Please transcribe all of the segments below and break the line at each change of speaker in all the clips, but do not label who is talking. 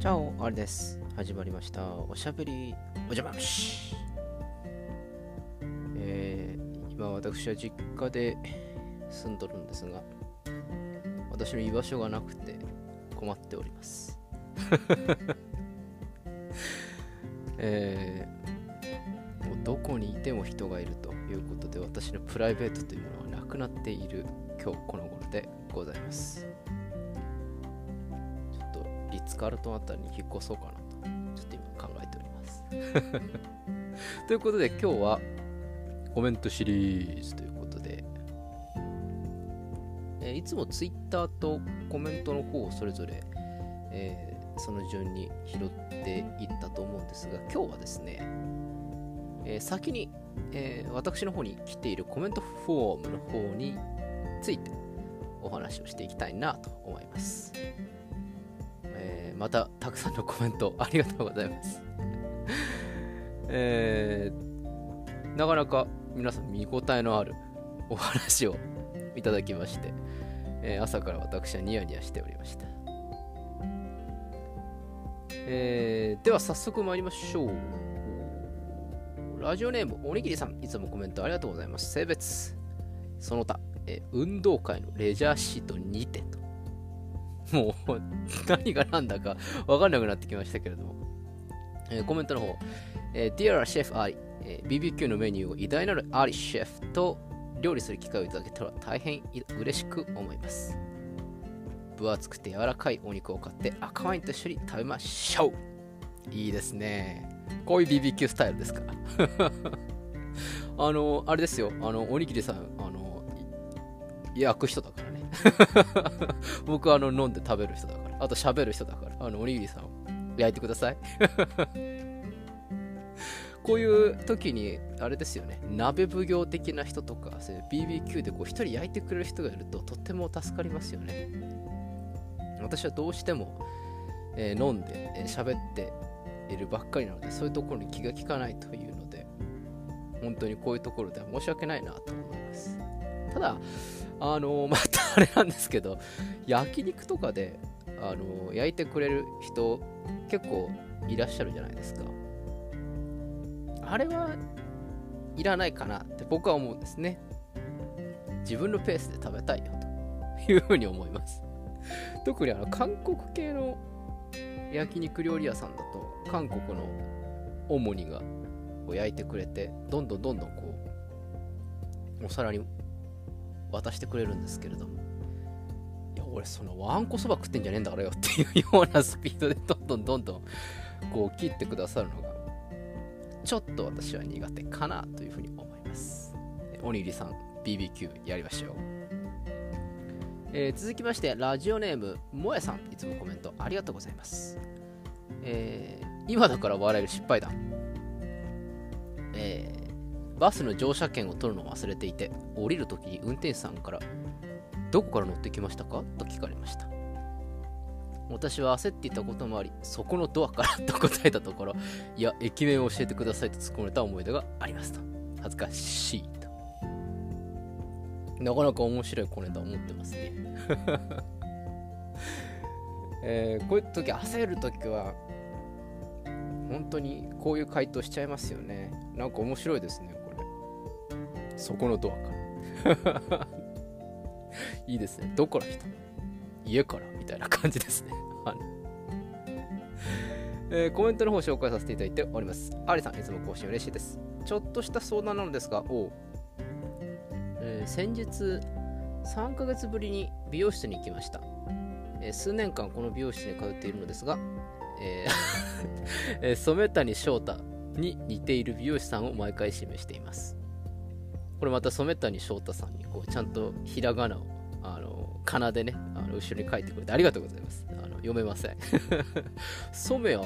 チャオ、あれです。始まりました。おしゃべりおじゃま虫。えー、今私は実家で住んどるんですが、私の居場所がなくて困っております。えー、もうどこにいても人がいるということで、私のプライベートというのはなくなっている今日この頃でございます。ちょっとリッツ・カルトンあたりに引っ越そうかなと、ちょっと今考えております。ということで今日はコメントシリーズということで、えいつもツイッターとコメントの方をそれぞれ、えーその順に拾っていったと思うんですが、今日はですね、えー先に、えー私の方に来ているコメントフォームの方についてお話をしていきたいなと思います。またたくさんのコメントありがとうございます。えーなかなか皆さん見応えのあるお話をいただきまして、えー朝から私はニヤニヤしておりました。えーでは早速参りましょう。ラジオネームおにぎりさん、いつもコメントありがとうございます。性別、その他、えー運動会のレジャーシートにてと。もう何が何だか分かんなくなってきましたけれども。えーコメントの方、えー、Dear Chef アリ、えー BBQ のメニューを偉大なるアリシェフと料理する機会をいただけたら大変嬉しく思います。分厚くて柔らかいお肉を買って赤ワインと一緒に食べましょういいですね。こういう BBQ スタイルですか？ら。あの、あれですよ、あの、おにぎりさん、あの、焼く人だから。僕はあの飲んで食べる人だから。あと喋る人だから。あの、おにぎりさん、焼いてください。こういう時に、あれですよね、鍋奉行的な人とか、そういう BBQ でこう一人焼いてくれる人がいると、とっても助かりますよね。私はどうしても、えー飲んでえー喋、っているばっかりなので、そういうところに気が利かないというので、本当にこういうところでは申し訳ないなと思います。ただ、あの またあれなんですけど、焼肉とかで、あの焼いてくれる人、結構いらっしゃるじゃないですか。あれはいらないかなって僕は思うんですね。自分のペースで食べたいよというふうに思います。特にあの韓国系の焼肉料理屋さんだと韓国のオモニがこう焼いてくれてどんどんどんどんこうお皿に渡してくれるんですけれどもいや俺そのわんこそば食ってんじゃねえんだからよっていうようなスピードでどんどんどんどんこう切ってくださるのがちょっと私は苦手かなというふうに思いますおにぎりさん BBQ やりましょうえー続きまして、ラジオネーム、もやさん、いつもコメントありがとうございます。えー今だから笑える失敗談。バスの乗車券を取るのを忘れていて、降りるときに運転手さんから、どこから乗ってきましたか？と聞かれました。私は焦っていたこともあり、そこのドアからと答えたところ、いや、駅名を教えてくださいと突っ込まれた思い出がありますと。恥ずかしいと。なかなか面白い小ネタを持ってますね。えーこういう時焦る時は本当にこういう回答しちゃいますよね。なんか面白いですね、そこのドアから。いいですね。どこから来た家から？みたいな感じですね。あのえーコメントの方紹介させていただいております。アリさん、いつも更新嬉しいです。ちょっとした相談なのですが、おうえー先日3ヶ月ぶりに美容室に行きました、えー数年間この美容室に通っているのですが、えー えー染谷翔太に似ている美容師さんを毎回指名していますこれまた染谷翔太さんにこうちゃんとひらがなをあのかなでねあの後ろに書いてくれてありがとうございます。あの読めません。染谷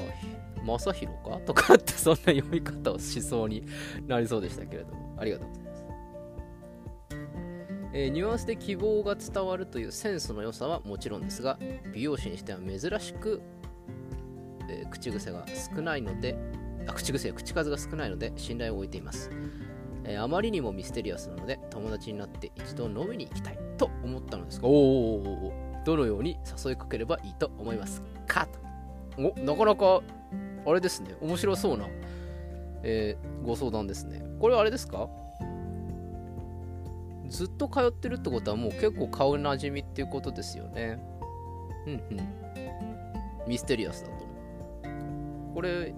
正宏か？とかってそんな読み方をしそうになりそうでしたけれども。ありがとうございます。えーニュアンスで希望が伝わるというセンスの良さはもちろんですが美容師にしては珍しく、えー口癖が少ないのであ口癖口数が少ないので信頼を置いています、えーあまりにもミステリアスなので友達になって一度飲みに行きたいと思ったのですがおーおどのように誘いかければいいと思いますか？とおなかなかあれですね。面白そうな、えー、ご相談ですね。これはあれですか？ずっと通ってるってことはもう結構顔なじみっていうことですよね。うんうん。ミステリアスだとこれ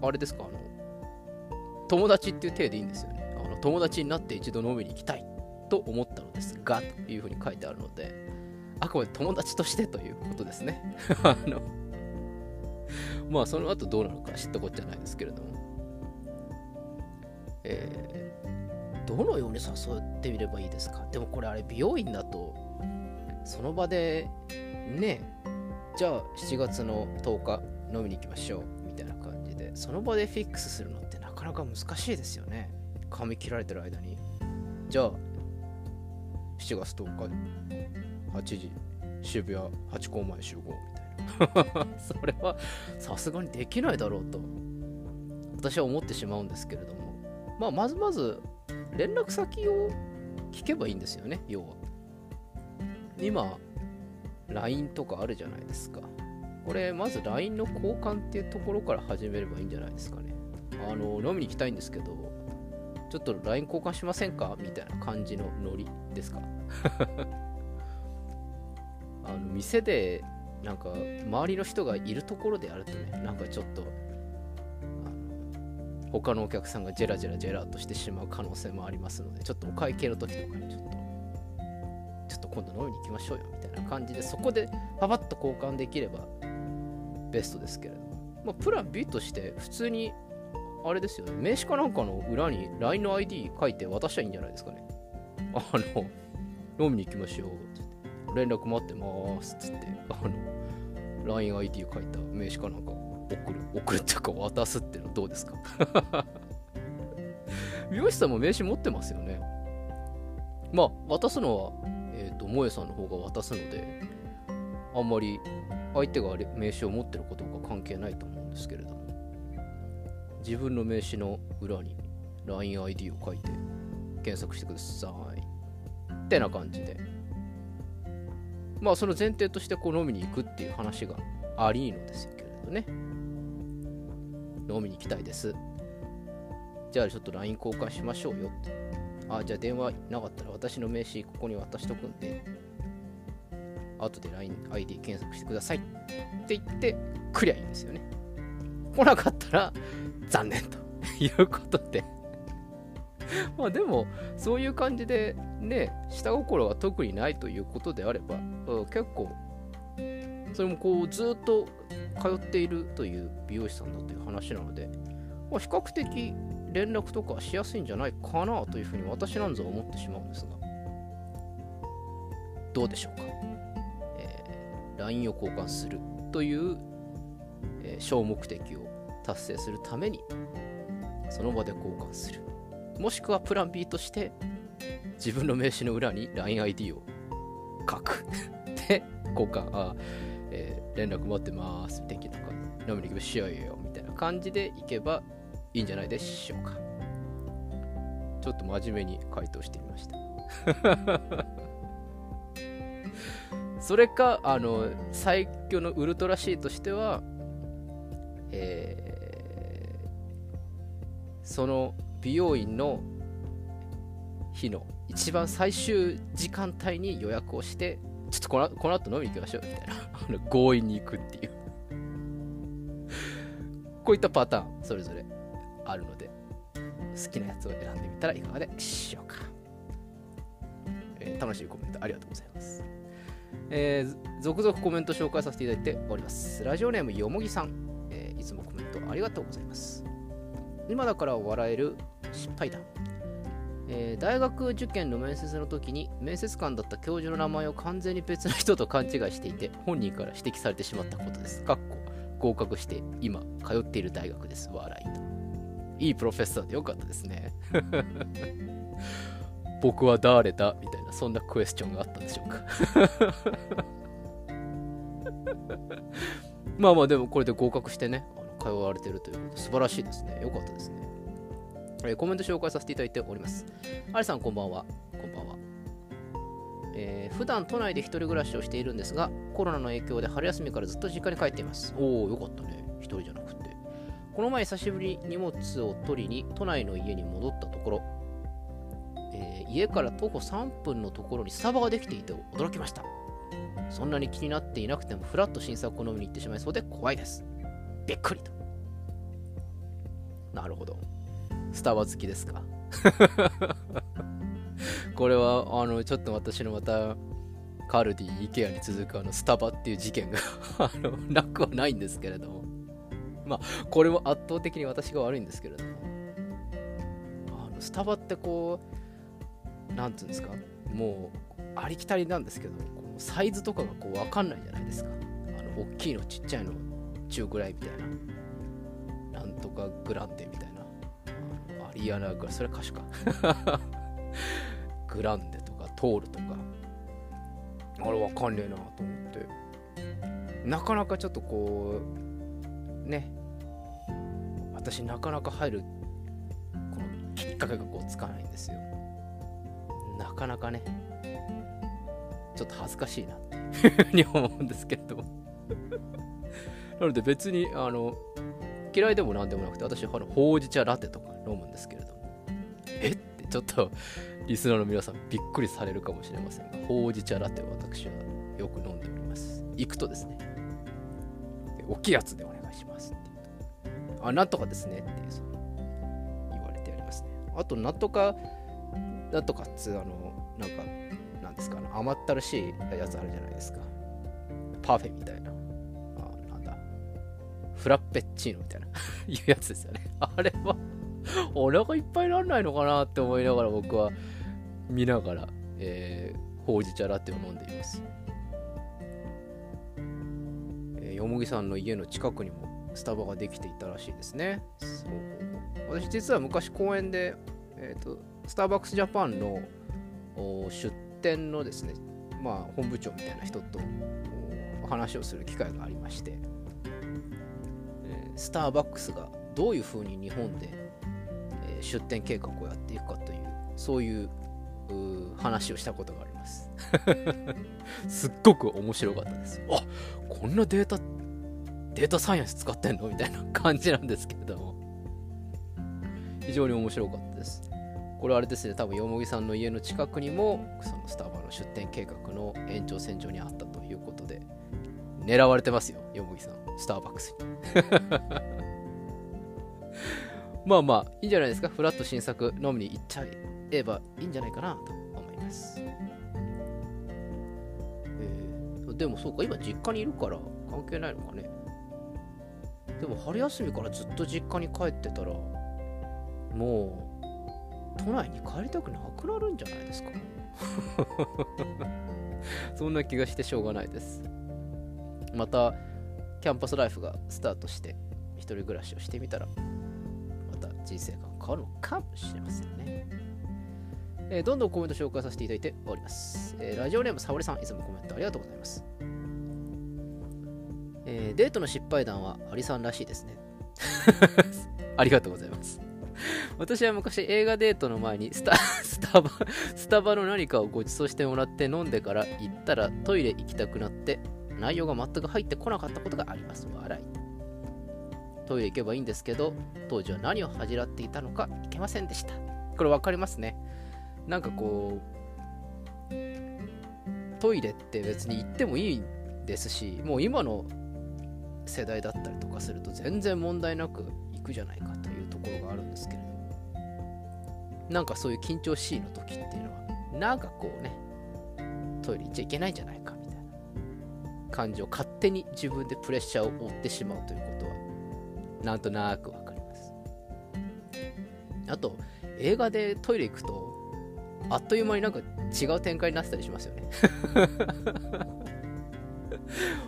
あれですか？あの友達っていう体でいいんですよね。あの友達になって一度飲みに行きたい。と思ったのですがというふうに書いてあるのであくまで友達としてということですね。あのまあその後どうなのか知ったことじゃないですけれども。えー、どのように誘ってみればいいですか？でもこれあれ美容院だとその場でねじゃあ7月の10日飲みに行きましょうみたいな感じでその場でフィックスするのってなか難しいですよね。髪切られてる間に。じゃあ7月10日8時渋谷ハチ公前集合みたいな。それはさすがにできないだろうと私は思ってしまうんですけれども。まあまずまず連絡先を聞けばいいんですよね要は。今 LINE とかあるじゃないですか。これまず LINE の交換っていうところから始めればいいんじゃないですかね。あの飲みに行きたいんですけどちょっと LINE 交換しませんか？みたいな感じのノリですか？あの店でなんか周りの人がいるところでやるとねなんかちょっと他のお客さんがジェラジェラジェラとしてしまう可能性もありますのでちょっとお会計の時とかにちょっとちょっと今度飲みに行きましょうよみたいな感じでそこでパパッと交換できればベストですけれども、まあ、プラン B として普通にあれですよね。名刺かなんかの裏に LINE の ID 書いて渡したらいいんじゃないですかね。あの飲みに行きましょう。って連絡待ってますっつって。あの LINEID 書いた。名刺かなんか。送る。送るっていうか渡すっていうのどうですか。美容師さんも名刺持ってますよね。まあ渡すのはえっ、ー、と萌えさんの方が渡すのであんまり相手が名刺を持ってることが関係ないと思うんですけれど自分の名刺の裏に LINEID を書いて検索してください。ってな感じで。まあその前提としてこう飲みに行くっていう話がありのですけれどね。飲みに行きたいです。じゃあちょっと LINE 交換しましょうよって。あじゃあ電話なかったら私の名刺ここに渡しとくんで。後で LINEID 検索してくださいって言ってクリアいいんですよね。来なかったら残念ということで。まあでもそういう感じでね下心が特にないということであれば、うん、結構それもこうずっと通っているという美容師さんだという話なので、まあ、比較的連絡とかしやすいんじゃないかなというふうに私なんぞは思ってしまうんですがどうでしょうか、えー、LINE を交換するという、えー、小目的を達成するためにその場で交換する。もしくはプラン B として自分の名刺の裏に LINEID を書く。で交換あ、えー、連絡待ってます。的な感じ飲みに行きましょうよ。みたいな感じでいけばいいんじゃないでしょうか。ちょっと真面目に回答してみました。それかあの最強のウルトラ C としてはえー、その美容院の日の一番最終時間帯に予約をしてちょっとこのこの後飲みに行きましょうみたいな。強引に行くっていう。こういったパターンそれぞれあるので好きなやつを選んでみたらいかがでしょうか、えー、楽しいコメントありがとうございます。えー、続々コメント紹介させていただいております。ラジオネームよもぎさん。ありがとうございます。今だから笑える失敗談。えー、大学受験の面接の時に面接官だった教授の名前を完全に別の人と勘違いしていて本人から指摘されてしまったことです。かっこ合格して今通っている大学です。笑いと。いいプロフェッサーでよかったですね。僕は誰だみたいなそんなクエスチョンがあったんでしょうか まあまあでもこれで合格してね、通われているということで素晴らしいですね。よかったですね。えー、コメント紹介させていただいております。アリさんこんばんは。こんばんは。えー、普段都内で一人暮らしをしているんですが、コロナの影響で春休みからずっと実家に帰っています。おお、よかったね。一人じゃなくて。この前久しぶりに荷物を取りに都内の家に戻ったところ、えー、家から徒歩3分のところにスタバができていて驚きました。そんなに気になっていなくてもフラッと新作を飲みに行ってしまいそうで怖いです。びっくりと。なるほど。スタバ好きですか？これは、あの、ちょっと私のまた、カルディ、イケアに続くあのスタバっていう事件が あの、なくはないんですけれども。まあ、これも圧倒的に私が悪いんですけれども。あの、スタバってこう、なんていうんですか、もう、ありきたりなんですけど、このサイズとかがこう、わかんないじゃないですか。あの、大きいの、ちっちゃいの、中ぐらいみたいな。なんとかグランデみたいな。あアリアナグラ、それ歌手か。グランデとかトールとか。あれわかんねえなと思って。なかなかちょっとこうね。私なかなか入るこのきっかけがこうつかないんですよ。なかなかね。ちょっと恥ずかしいなって。いうふうに思うんですけどなので別にあの嫌いでもなんでもなくて私はほうじ茶ラテとか飲むんですけれどもえってちょっとリスナーの皆さんびっくりされるかもしれませんが、ほうじ茶ラテを私はよく飲んでおります。行くとですね、大きいやつでお願いしますって言うと、あ、なんとかですねって言われてやりますね。あと、なんとか、なんとかっつ、あの、なんか、なんですか、ね甘ったるしいやつあるじゃないですか。パフェみたいな。フラッペッチーノみたいな いうやつですよね。あれはお腹いっぱいなんないのかなって思いながら僕は見ながら、えー、ほうじ茶ラテを飲んでいます。えー、よもぎさんの家の近くにもスタバができていたらしいですね。そう私実は昔公園で、えーと、スターバックスジャパンの出店のですね、まあ、本部長みたいな人と話をする機会がありまして、スターバックスがどういうふうに日本で、出店計画をやっていくかというそういう話をしたことがあります。すっごく面白かったです。あこんなデータデータサイエンス使ってんの？みたいな感じなんですけれども。非常に面白かったです。これはあれですね。多分よもぎさんの家の近くにもそのスターバの出店計画の延長線上にあったということで狙われてますよよもぎさんスターバックスに まあまあいいんじゃないですかフラット新作飲みに行っちゃえばいいんじゃないかなと思います。えー、でもそうか、今実家にいるから関係ないのかね。でも春休みからずっと実家に帰ってたら、もう都内に帰りたくなくなるんじゃないですか。そんな気がしてしょうがないです。また、キャンパスライフがスタートして、一人暮らしをしてみたら、また人生が変わるのかもしれませんね。えー、どんどんコメント紹介させていただいております。えー、ラジオネーム、沙織さん、いつもコメントありがとうございます。えー、デートの失敗談はアリさんらしいですね。ありがとうございます。私は昔映画デートの前にスタ スタバスタバの何かをご馳走してもらって飲んでから行ったらトイレ行きたくなって内容が全く入ってこなかったことがあります。笑い。トイレ行けばいいんですけど当時は何を恥じらっていたのかいけませんでした。これ分かりますね。なんかこうトイレって別に行ってもいいですしもう今の世代だったりとかすると全然問題なく行くじゃないかというところがあるんですけれどなんかそういう緊張しいの時っていうのはなんかこうねトイレ行っちゃいけないんじゃないか感じを勝手に自分でプレッシャーを負ってしまうということはなんとなくわかります。あと映画でトイレ行くとあっという間になんか違う展開になってたりしますよね。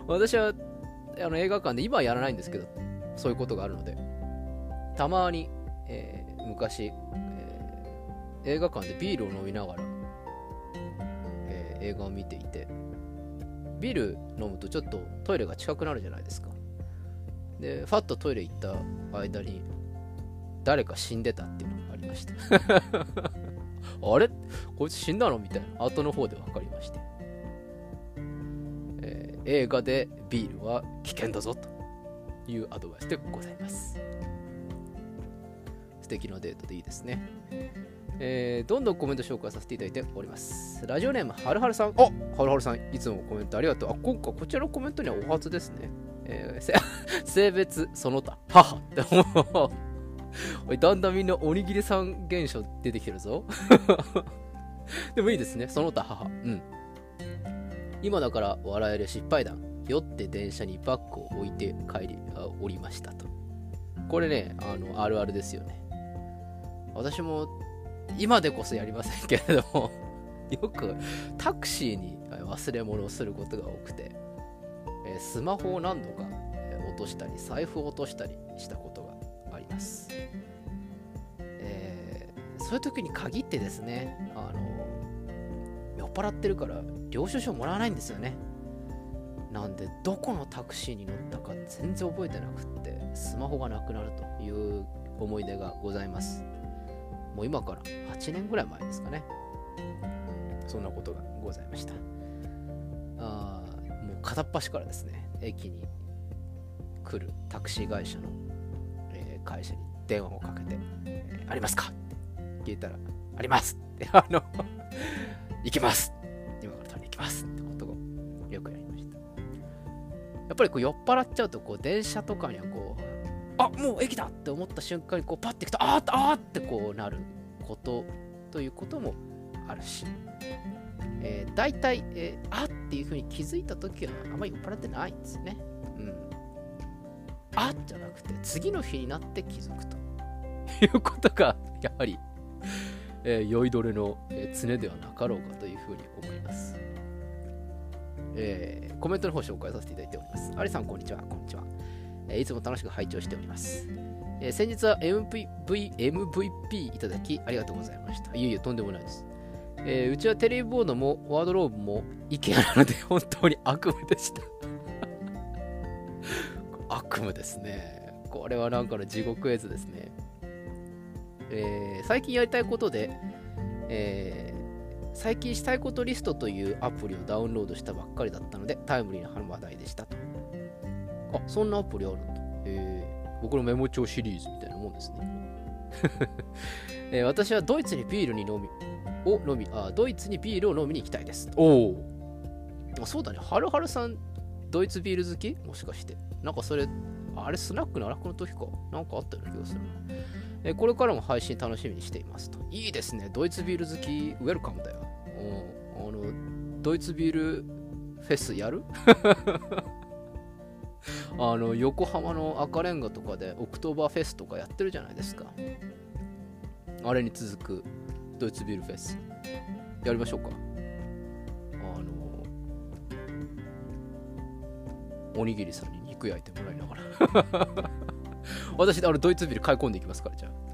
私はあの映画館で今はやらないんですけどそういうことがあるのでたまに、えー、昔、えー、映画館でビールを飲みながら、えー、映画を見ていてビール飲むとちょっとトイレが近くなるじゃないですか。でファッとトイレ行った間に誰か死んでたっていうのがありました あれ？こいつ死んだの？みたいな。後の方で分かりまして、えー、映画でビールは危険だぞ。というアドバイスでございます。素敵なデートでいいですね。えー、どんどんコメント紹介させていただいております。ラジオネーム、はるはるさん。あはるはるさん、いつもコメントありがとう。あ、今回こちらのコメントにはお初ですね。えー、性別、その他、母って思う。おい、だんだんみんなおにぎりさん現象出てきてるぞ。でもいいですね。その他母。うん。今だから笑える失敗談。酔って電車にバッグを置いて帰り、あおりましたと。これね、あの、あるあるですよね。私も今でこそやりませんけれども よくタクシーに忘れ物をすることが多くて、えスマホを何度か落としたり財布を落としたりしたことがあります、えー、そういう時に限ってですねあの酔っ払ってるから領収書もらわないんですよね。なんでどこのタクシーに乗ったか全然覚えてなくってスマホがなくなるという思い出がございます。もう今から8年ぐらい前ですかね。そんなことがございました。あもう片っ端からですね、駅に来るタクシー会社の、えー、会社に電話をかけて、えー、ありますか？って聞いたら、ありますって、あの行きます今から取りに行きますってことをよくやりました。やっぱりこう酔っ払っちゃうと、こう電車とかにはこう、あもう駅だって思った瞬間にこうパッていくとあーあーってこうなることということもあるし、えー、大体、えー、あっていうふうに気づいた時はあんまり酔っ払ってないんですね。うん。あじゃなくて次の日になって気づくと いうことがやはり、えー、酔いどれの、え、常ではなかろうかというふうに思います。えー、コメントの方紹介させていただいております。アリさん、こんにちは。こんにちは。えいつも楽しく拝聴しております。え先日は MVP, MVP いただきありがとうございました。いえいえ、とんでもないです。えー、うちはテレビボードもワードローブも IKEA なので 本当に悪夢でした 悪夢ですね。これはなんかの地獄絵図ですね。えー、最近やりたいことで、えー、最近したいことリストというアプリをダウンロードしたばっかりだったのでタイムリーな話題でしたと。あ、そんなアプリあるんだ。えー、僕のメモ帳シリーズみたいなもんですね。えー、私はドイツにビールに飲み、を飲みあ、ドイツにビールを飲みに行きたいです。おお。そうだね、はるはるさん、ドイツビール好き？もしかして。なんかそれ、あれ、スナックの荒くの時か。なんかあったような気がするな。えー、これからも配信楽しみにしていますと。いいですね、ドイツビール好き、ウェルカムだよ。あの、ドイツビールフェスやる？あの横浜の赤レンガとかでオクトーバーフェスとかやってるじゃないですか。あれに続くドイツビールフェス。やりましょうか。あのおにぎりさんに肉焼いてもらいながら。私あのドイツビール買い込んでいきますからじゃあ。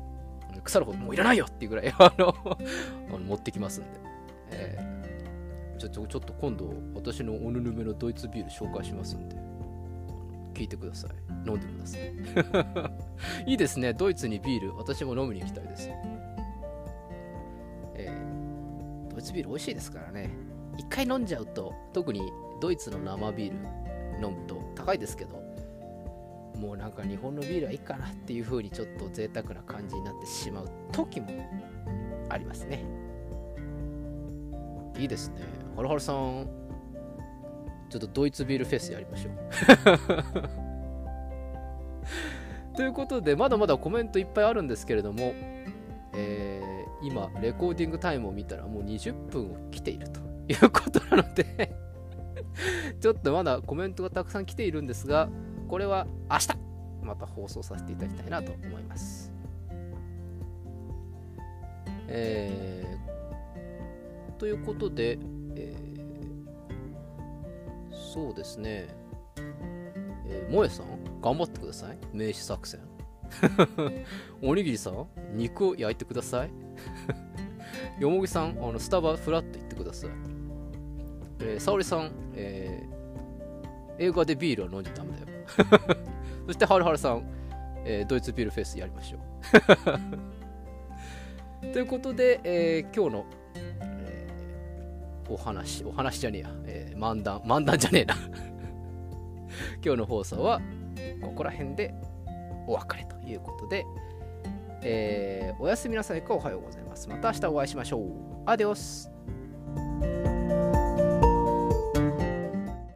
腐るほどもういらないよっていうぐらい あのあの持ってきますんで、えー、ちょちょちょっと今度私のおぬぬめのドイツビール紹介しますんで。聞いてください。飲んでください。いいですね。ドイツにビール。私も飲みに行きたいです。えー、ドイツビール美味しいですからね。一回飲んじゃうと、特にドイツの生ビール飲むと高いですけど、もうなんか日本のビールはいいかなっていう風にちょっと贅沢な感じになってしまう時もありますね。いいですね。はるはるさん、ちょっとドイツビールフェスやりましょう。ということで、まだまだコメントいっぱいあるんですけれども、えー、今、レコーディングタイムを見たらもう20分を来ていると いうことなので ちょっとまだコメントがたくさん来ているんですが、これは明日また放送させていただきたいなと思います。えー、ということで、そうですね。えー、萌えさん、頑張ってください。名刺作戦。おにぎりさん、肉を焼いてください。よもぎさん、あのスタバフラッと行ってください。えー、沙織さん、えー、映画でビールは飲んじゃダメだよ。そして、はるはるさん、えー、ドイツビールフェスやりましょう。ということで、えー今日の、えーお話、お話じゃねえや、えー漫談、漫談じゃねえな。今日の放送はここら辺でお別れということで、えーおやすみなさいかおはようございます。また明日お会いしましょう。アデオス